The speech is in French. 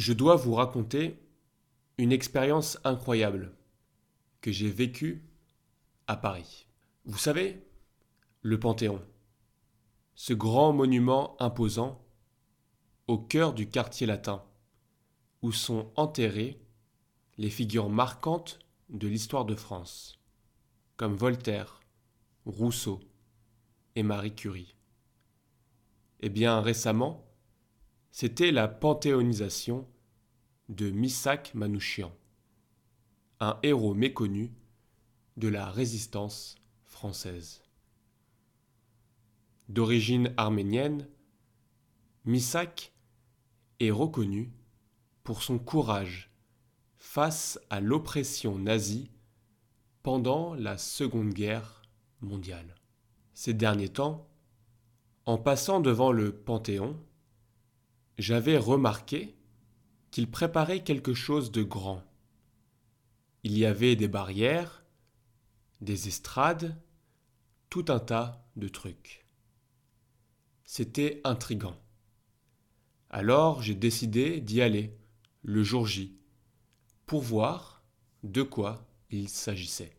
Je dois vous raconter une expérience incroyable que j'ai vécue à Paris. Vous savez, le Panthéon, ce grand monument imposant au cœur du quartier latin, où sont enterrées les figures marquantes de l'histoire de France, comme Voltaire, Rousseau et Marie Curie. Eh bien, récemment, c'était la panthéonisation de Missak Manouchian, un héros méconnu de la résistance française. D'origine arménienne, Missak est reconnu pour son courage face à l'oppression nazie pendant la Seconde Guerre mondiale. Ces derniers temps, en passant devant le Panthéon, j'avais remarqué qu'il préparait quelque chose de grand. Il y avait des barrières, des estrades, tout un tas de trucs. C'était intrigant. Alors j'ai décidé d'y aller, le jour J, pour voir de quoi il s'agissait.